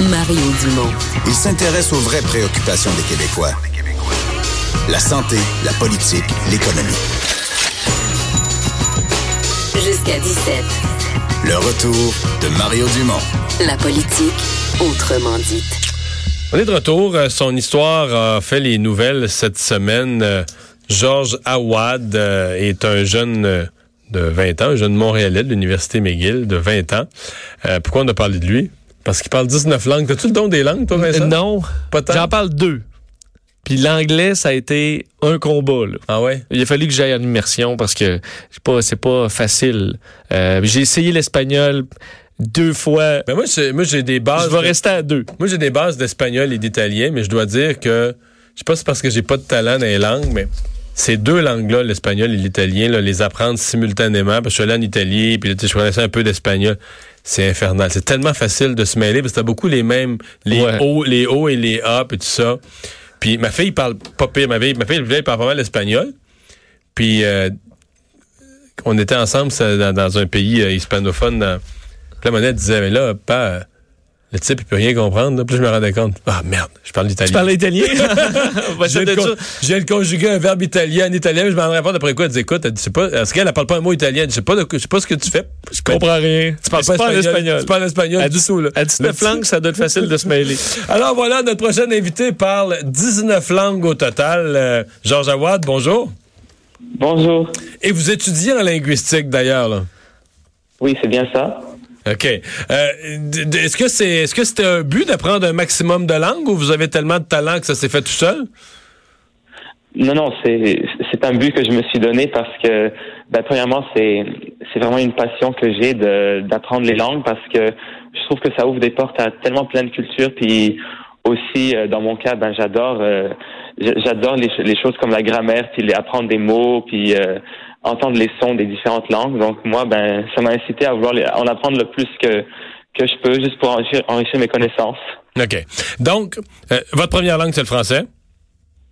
Mario Dumont. Il s'intéresse aux vraies préoccupations des Québécois. La santé, la politique, l'économie. Jusqu'à 17. Le retour de Mario Dumont. La politique, autrement dite. On est de retour. Euh, Son histoire a fait les nouvelles cette semaine. Euh, Georges Awad euh, est un jeune de 20 ans, un jeune Montréalais de l'Université McGill de 20 ans. Euh, pourquoi on a parlé de lui? Parce qu'il parle 19 langues. T'as-tu le don des langues, toi, Vincent? Non. Pas tant? J'en parle deux. Puis l'anglais, ça a été un combat. Là. Ah ouais? Il a fallu que j'aille en immersion parce que c'est pas, c'est pas facile. Euh, j'ai essayé l'espagnol deux fois. Ben moi, j'ai, moi, j'ai des bases. je vais de- rester à deux. Moi, j'ai des bases d'espagnol et d'italien, mais je dois dire que, je sais pas si c'est parce que j'ai pas de talent dans les langues, mais ces deux langues-là, l'espagnol et l'italien, là, les apprendre simultanément, parce que je suis allé en Italie, puis là, je connaissais un peu d'espagnol, c'est infernal. C'est tellement facile de se mêler, parce que t'as beaucoup les mêmes, les Ouais. O, les O et les A, puis tout ça. Puis ma fille parle pas pire, ma fille, ma fille, elle parle pas mal l'espagnol. Puis euh, on était ensemble ça, dans, dans un pays euh, hispanophone. Dans... La monnaie disait, mais là, pas, le type, il peut rien comprendre. là. Puis je me rendais compte, ah merde, je parle l'italien. Tu parles italien? Je viens, de con- ça. je viens de conjuguer un verbe italien en italien, mais je m'en rendais compte après quoi. Elle dit, écoute, elle dit, c'est pas, est-ce qu'elle elle parle pas un mot italien? Elle dit, je sais pas, de- je sais pas ce que tu fais. Je comprends rien. Tu parles C'est pas, en espagnol. Tu parles espagnol du tout, là. À 19 langues, ça doit être facile de se mêler. Alors voilà, notre prochain invité parle 19 langues au total. Euh, Georges Awad, bonjour. Bonjour. Et vous étudiez en linguistique d'ailleurs, là. Oui, c'est bien ça. OK. Euh, est-ce que c'est est-ce que c'était un but d'apprendre un maximum de langues ou vous avez tellement de talent que ça s'est fait tout seul? Non, non, c'est c'est un but que je me suis donné parce que, ben, premièrement, c'est c'est vraiment une passion que j'ai de d'apprendre les langues parce que je trouve que ça ouvre des portes à tellement plein de cultures. Puis aussi, euh, dans mon cas, ben j'adore euh, j'adore les, ch- les choses comme la grammaire, puis les, apprendre des mots, puis euh, entendre les sons des différentes langues. Donc moi, ben ça m'a incité à vouloir les- en apprendre le plus que que je peux, juste pour enrichir, enrichir mes connaissances. OK. Donc, euh, votre première langue, c'est le français?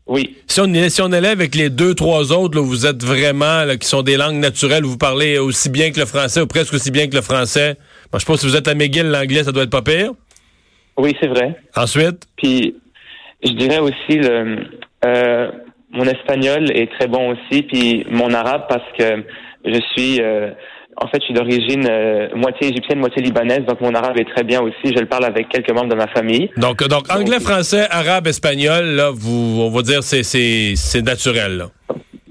Oui. Si on, est- si on allait avec les deux, trois autres, là, vous êtes vraiment, là, qui sont des langues naturelles, vous parlez aussi bien que le français ou presque aussi bien que le français. Bon, je sais pas si vous êtes à McGill, l'anglais, ça doit être pas pire. Oui, c'est vrai. Ensuite, Puis je dirais aussi le euh, mon espagnol est très bon aussi, puis mon arabe parce que je suis euh, en fait je suis d'origine euh, moitié égyptienne, moitié libanaise, donc mon arabe est très bien aussi. Je le parle avec quelques membres de ma famille. donc, donc anglais, français, arabe, espagnol, là, vous, on va dire, c'est, c'est, c'est naturel, là.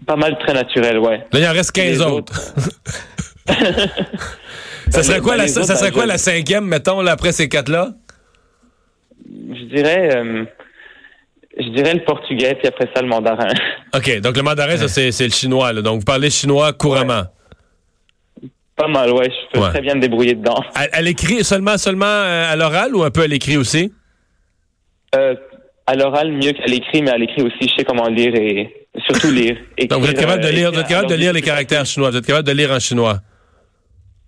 Pas mal très naturel, ouais. Là, il en reste 15 Les autres. ça serait Ben, quoi, ben, la, ça serait ben, quoi je- la cinquième, mettons, là, après ces quatre-là? Je dirais euh, je dirais le portugais, puis après ça le mandarin. OK, donc le mandarin, ça, c'est, le chinois, là. Donc, vous parlez chinois couramment. Pas mal, ouais. Je peux Ouais. très bien me débrouiller dedans. À, à l'écrit, seulement, seulement euh, à l'oral ou un peu à l'écrit aussi? Euh, à l'oral mieux qu'à l'écrit, mais à l'écrit aussi, je sais comment lire et surtout lire. Donc, vous êtes capable de euh, lire, vous êtes capable de lire les caractères chinois. Vous êtes capable de lire en chinois?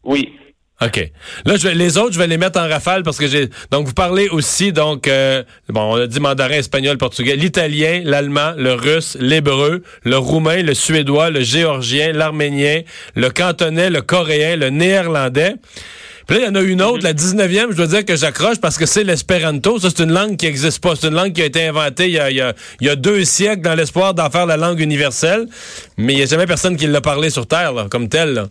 Oui. OK. Là, je vais, les autres, je vais les mettre en rafale parce que j'ai. Donc, vous parlez aussi, donc, euh, bon, on a dit mandarin, espagnol, portugais, l'italien, l'allemand, le russe, l'hébreu, le roumain, le suédois, le géorgien, l'arménien, le cantonais, le coréen, le néerlandais. Puis là, il y en a une autre, la 19e, je dois dire que j'accroche parce que c'est l'espéranto. Ça, c'est une langue qui n'existe pas. C'est une langue qui a été inventée il y a, il y a- il y a deux siècles dans l'espoir d'en faire la langue universelle. Mais il n'y a jamais personne qui l'a parlé sur Terre, là, comme tel. là.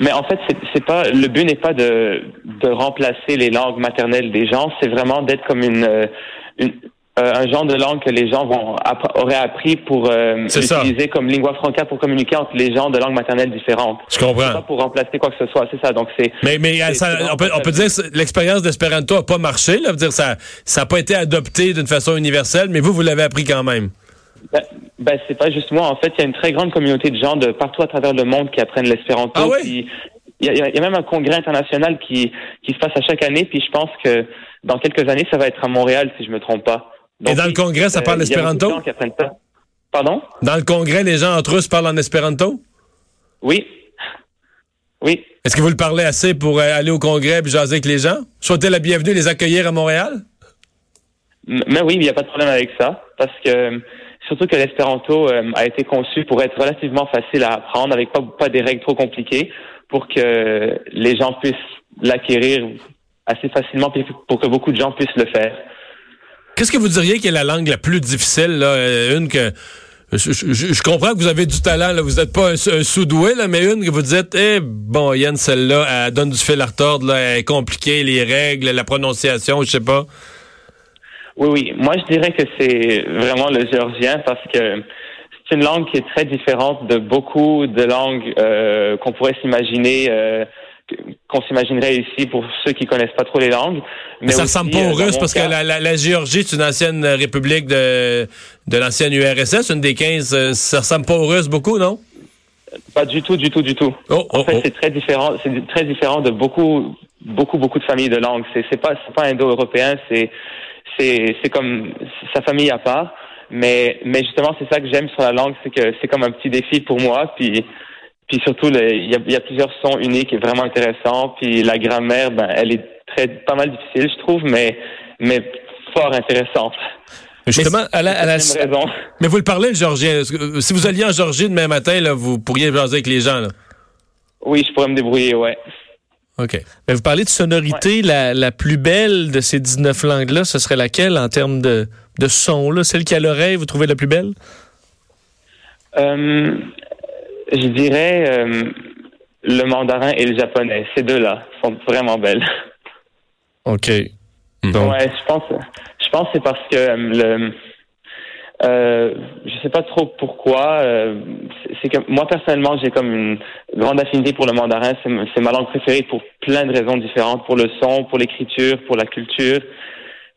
Mais en fait, c'est, pas le but n'est pas de de remplacer les langues maternelles des gens, c'est vraiment d'être comme une, euh, une euh, un genre de langue que les gens vont app- auraient appris pour euh, ça. utiliser comme lingua franca pour communiquer entre les gens de langues maternelles différentes. Je C'est pas comprends. pour remplacer quoi que ce soit, c'est ça. Donc c'est Mais, mais ça- on, peut, on peut dire l'expérience d'espéranto n'a pas marché. Là, veut dire ça n'a pas été adopté d'une façon universelle, mais vous, vous l'avez appris quand même. Ben, ben, c'est pas justement. En fait, il y a une très grande communauté de gens de partout à travers le monde qui apprennent l'espéranto. Ah Il y, a, il y a même un congrès international qui qui se passe à chaque année. Puis je pense que dans quelques années, ça va être à Montréal, si je me trompe pas. Et dans le congrès, ça euh, parle il y a l'espéranto? gens qui apprennent ça. Pardon? Dans le congrès, les gens entre eux se parlent en espéranto? Oui. Oui. Est-ce que vous le parlez assez pour euh, aller au congrès et jaser avec les gens? Souhaitez la bienvenue, les accueillir à Montréal? Mais oui, il n'y a pas de problème avec ça. Parce que surtout que l'espéranto euh, a été conçu pour être relativement facile à apprendre, avec pas, des règles trop compliquées, pour que les gens puissent l'acquérir assez facilement pour que beaucoup de gens puissent le faire. Qu'est-ce que vous diriez qui est la langue la plus difficile, là, euh, une que je, comprends que vous avez du talent, là. vous n'êtes pas un, sous-doué, mais une que vous dites, eh, bon, Yann, celle-là, elle donne du fil à retordre, là, elle est compliquée, les règles, la prononciation, je sais pas. Oui, oui. Moi, je dirais que c'est vraiment le géorgien parce que c'est une langue qui est très différente de beaucoup de langues euh, qu'on pourrait s'imaginer. Euh, qu'on s'imaginerait ici pour ceux qui connaissent pas trop les langues. Mais, ça ressemble pas aux euh, Russes parce que la, la, Géorgie, c'est une ancienne république de, de l'ancienne URSS, une des 15. Ça ressemble pas aux Russes beaucoup, non? Pas du tout, du tout, du tout. Oh, oh, en fait, oh. c'est très différent. C'est très différent de beaucoup, beaucoup, beaucoup de familles de langues. C'est pas, c'est pas indo-européen. C'est, c'est, c'est comme sa famille à part. Mais, mais justement, c'est ça que j'aime sur la langue, c'est que c'est comme un petit défi pour moi. Puis, puis surtout, il y a, plusieurs sons uniques et vraiment intéressants. Puis la grammaire, ben, elle est très, pas mal difficile, je trouve, mais, mais fort intéressante. Justement, à la, à la... Mais vous le parlez le georgien. Si vous alliez en Georgie demain matin, là, vous pourriez jaser avec les gens. Là? Oui, je pourrais me débrouiller, ouais. OK. Mais vous parlez de sonorité, la, la plus belle de ces 19 langues-là, ce serait laquelle en termes de, de son? Là? Celle qui a l'oreille, vous trouvez la plus belle? Euh, je dirais euh, le mandarin et le japonais. Ces deux-là sont vraiment belles. OK. Donc. Ouais, je pense, je pense que c'est parce que euh, le, euh, je sais pas trop pourquoi. Euh, c'est que moi personnellement, j'ai comme une grande affinité pour le mandarin. C'est ma langue préférée pour plein de raisons différentes, pour le son, pour l'écriture, pour la culture.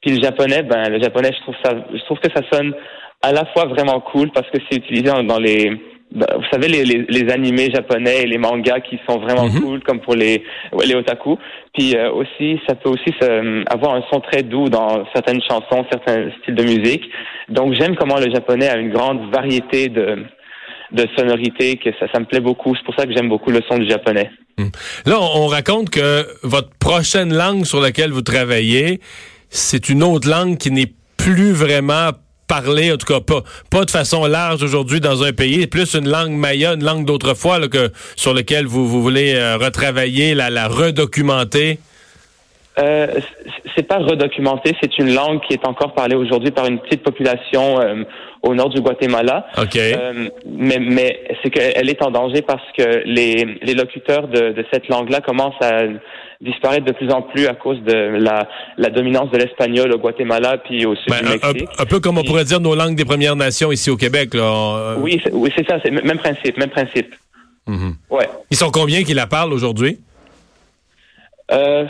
Puis le japonais, ben le japonais, je trouve ça, je trouve que ça sonne à la fois vraiment cool parce que c'est utilisé dans les bah, vous savez les, les, les, animés japonais et les mangas qui sont vraiment mhm. cool comme pour les les otaku puis euh, aussi ça peut aussi avoir un son très doux dans certaines chansons certains styles de musique donc j'aime comment le japonais a une grande variété de de sonorités que ça ça me plaît beaucoup c'est pour ça que j'aime beaucoup le son du japonais hmm. là on raconte que votre prochaine langue sur laquelle vous travaillez c'est une autre langue qui n'est plus vraiment parler, en tout cas pas, pas de façon large aujourd'hui dans un pays, plus une langue maya, une langue d'autrefois sur laquelle vous, vous voulez euh, retravailler, la, la redocumenter? Euh, c'est pas redocumenté, c'est une langue qui est encore parlée aujourd'hui par une petite population euh, au nord du Guatemala. Ok. Euh, mais mais c'est qu'elle est en danger parce que les, les locuteurs de, de cette langue-là commencent à disparaître de plus en plus à cause de la, la dominance de l'espagnol au Guatemala puis au sud ben, du Mexique. Un, peu comme on pourrait dire nos langues des Premières Nations ici au Québec. Là. Oui, c'est, oui, c'est ça, c'est même principe, même principe. Mm-hmm. Ouais. Ils sont combien qui la parlent aujourd'hui? Euh,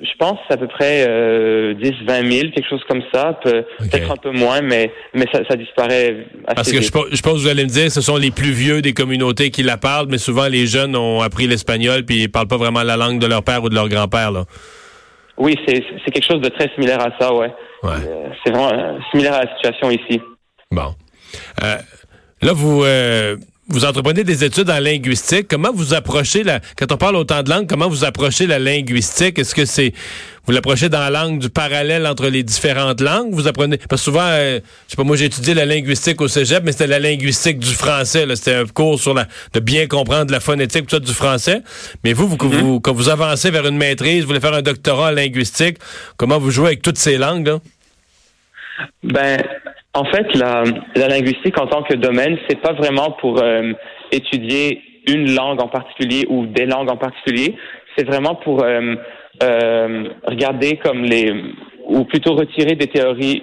je pense à peu près euh, 10, 20 000, quelque chose comme ça. Peut-être un peu moins, mais, mais ça, ça disparaît assez Parce que je, je, pense que vous allez me dire, ce sont les plus vieux des communautés qui la parlent, mais souvent les jeunes ont appris l'espagnol puis ils parlent pas vraiment la langue de leur père ou de leur grand-père. Là. Oui, c'est quelque chose de très similaire à ça, ouais. ouais. Euh, c'est vraiment euh, similaire à la situation ici. Bon. Euh, là, vous vous entreprenez des études en linguistique. Comment vous approchez la, quand on parle autant de langues, comment vous approchez la linguistique? Est-ce que c'est, vous l'approchez dans la langue du parallèle entre les différentes langues? Vous apprenez, parce que souvent, euh, je sais pas, moi j'ai étudié la linguistique au cégep, mais c'était la linguistique du français, C'était un cours sur la, de bien comprendre la phonétique, tout ça du français. Mais vous, vous, mm-hmm. vous, quand vous avancez vers une maîtrise, vous voulez faire un doctorat en linguistique, comment vous jouez avec toutes ces langues, là? Ben, en fait, la, la, linguistique en tant que domaine, c'est pas vraiment pour euh, étudier une langue en particulier ou des langues en particulier. C'est vraiment pour euh, euh, regarder comme les, ou plutôt retirer des théories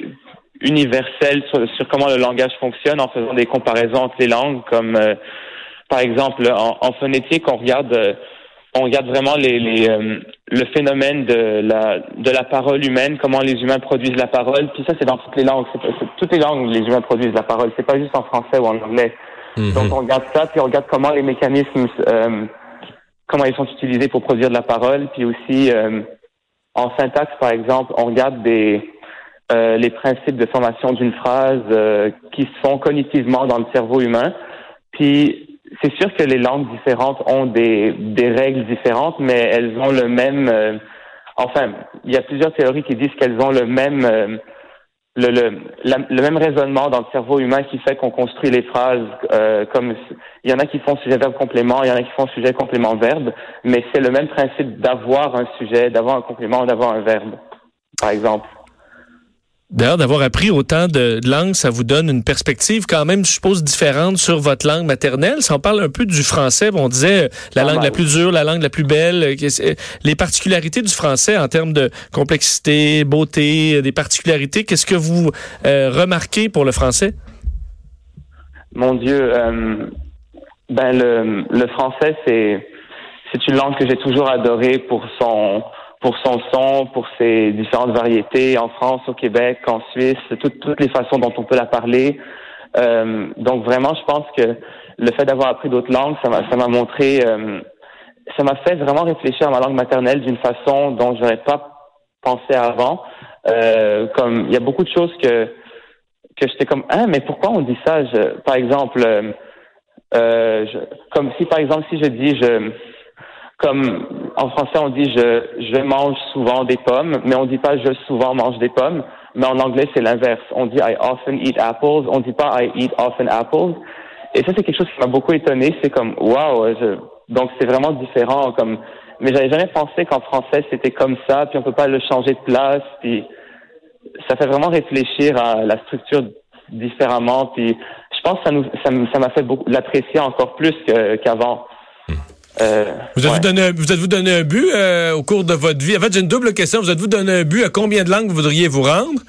universelles sur, sur, comment le langage fonctionne en faisant des comparaisons entre les langues, comme par exemple en, en, phonétique, on regarde on regarde vraiment les, les euh, le phénomène de la de la parole humaine, comment les humains produisent la parole. Puis ça, c'est dans toutes les langues. C'est, toutes les langues les humains produisent la parole. C'est pas juste en français ou en anglais. Mhm. Donc on regarde ça, puis on regarde comment les mécanismes, euh, comment ils sont utilisés pour produire de la parole. Puis aussi euh, en syntaxe, par exemple, on regarde des les principes de formation d'une phrase qui se font cognitivement dans le cerveau humain. Puis c'est sûr que les langues différentes ont des, règles différentes, mais elles ont le même. Euh, enfin, il y a plusieurs théories qui disent qu'elles ont le même. Euh, le, le, le même raisonnement dans le cerveau humain qui fait qu'on construit les phrases euh, comme il y en a qui font sujet verbe complément, il y en a qui font sujet complément verbe, mais c'est le même principe d'avoir un sujet, d'avoir un complément, d'avoir un verbe, par exemple. D'ailleurs, d'avoir appris autant de langues, ça vous donne une perspective quand même, je suppose, différente sur votre langue maternelle. Si on parle un peu du français, on disait euh, la langue la plus dure, la langue la plus belle, euh, euh, les particularités du français en termes de complexité, beauté, des particularités, qu'est-ce que vous euh, remarquez pour le français? Mon Dieu, euh, ben le, le français c'est c'est une langue que j'ai toujours adorée pour son pour son son, pour ses différentes variétés en France, au Québec, en Suisse, toutes toutes les façons dont on peut la parler. Euh, donc vraiment, je pense que le fait d'avoir appris d'autres langues, ça m'a ça m'a montré, euh, ça m'a fait vraiment réfléchir à ma langue maternelle d'une façon dont j'aurais pas pensé avant. Euh, comme il y a beaucoup de choses que que j'étais comme ah mais pourquoi on dit ça? Je, par exemple euh, euh, je- comme si par exemple si je dis je comme en français on dit je je mange souvent des pommes mais on dit pas je souvent mange des pommes mais en anglais c'est l'inverse on dit I often eat apples on dit pas I eat often apples et ça c'est quelque chose qui m'a beaucoup étonné c'est comme waouh donc c'est vraiment différent comme mais j'avais jamais pensé qu'en français c'était comme ça puis on peut pas le changer de place puis ça fait vraiment réfléchir à la structure différemment. Puis je pense que ça nous, ça m'a fait beaucoup l'apprécier encore plus qu'avant. Euh, Vous êtes-vous ouais. donné, un- vous êtes-vous donné un but euh, au cours de votre vie? En fait, j'ai une double question. Vous êtes-vous donné un but à combien de langues vous voudriez vous rendre?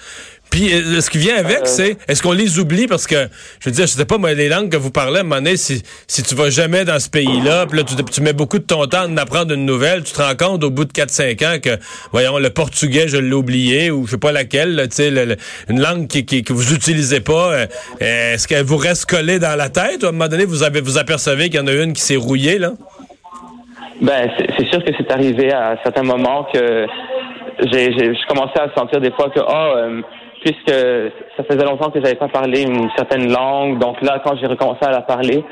Puis euh, ce qui vient avec, Euh. c'est est-ce qu'on les oublie? Parce que je veux dire, je sais pas moi les langues que vous parlez à un moment donné, si si tu vas jamais dans ce pays-là, puis là tu, tu mets beaucoup de ton temps à en apprendre une nouvelle, tu te rends compte au bout de 4-5 ans que voyons le portugais je l'ai oublié ou je sais pas laquelle, tu sais une langue qui, qui- que vous utilisez pas, euh, euh, est-ce qu'elle vous reste collée dans la tête? Ou à un moment donné vous avez vous apercevez qu'il y en a une qui s'est rouillée là? Ben, c'est sûr que c'est arrivé à certains moments que j'ai, j'ai, je commençais à sentir des fois que, oh, euh, puisque ça faisait longtemps que j'avais pas parlé une certaine langue, donc là, quand j'ai recommencé à la parler,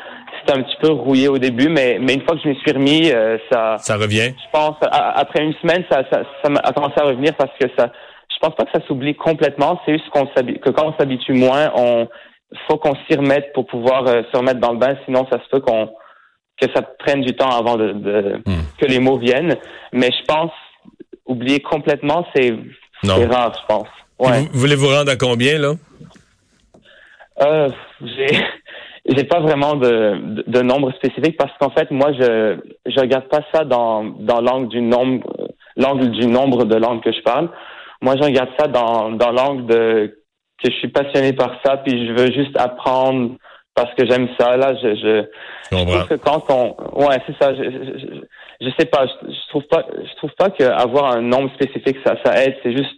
c'était un petit peu rouillé au début, mais, mais une fois que je m'y suis remis, euh, ça, Ça revient. je pense, à- après une semaine, ça, ça, ça a commencé à revenir parce que ça, je pense pas que ça s'oublie complètement. C'est juste qu'on que quand on s'habitue moins, on faut qu'on s'y remette pour pouvoir euh, se remettre dans le bain. Sinon, ça se peut qu'on que ça prenne du temps avant de, de- Hmm. que les mots viennent. Mais je pense oublier complètement, c'est rare, je pense. Ouais. Vous, voulez-vous rendre à combien là? Euh, j'ai j'ai pas vraiment de, de, de nombre spécifique parce qu'en fait moi je je regarde pas ça dans dans l'angle du nombre l'angle du nombre de langues que je parle. Moi je regarde ça dans dans l'angle de que je suis passionné par ça puis je veux juste apprendre parce que j'aime ça là je je, Je trouve que quand on ouais c'est ça je, je, je, je sais pas je, je trouve pas je trouve pas qu'avoir un nombre spécifique ça ça aide c'est juste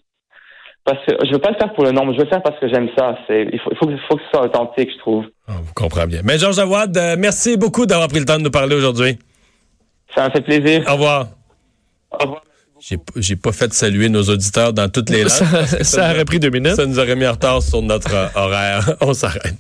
parce que je veux pas le faire pour le nombre je veux le faire parce que j'aime ça c'est il faut il faut, que- il faut que ce soit authentique je trouve Ah, vous comprenez bien. Mais Georges Awad, euh, merci beaucoup d'avoir pris le temps de nous parler aujourd'hui. Ça m'a fait plaisir. Au revoir. Au revoir. J'ai, j'ai pas fait saluer nos auditeurs dans toutes les langues. Ça, ça aurait pris deux minutes. Ça nous aurait mis en retard sur notre euh, horaire. On s'arrête.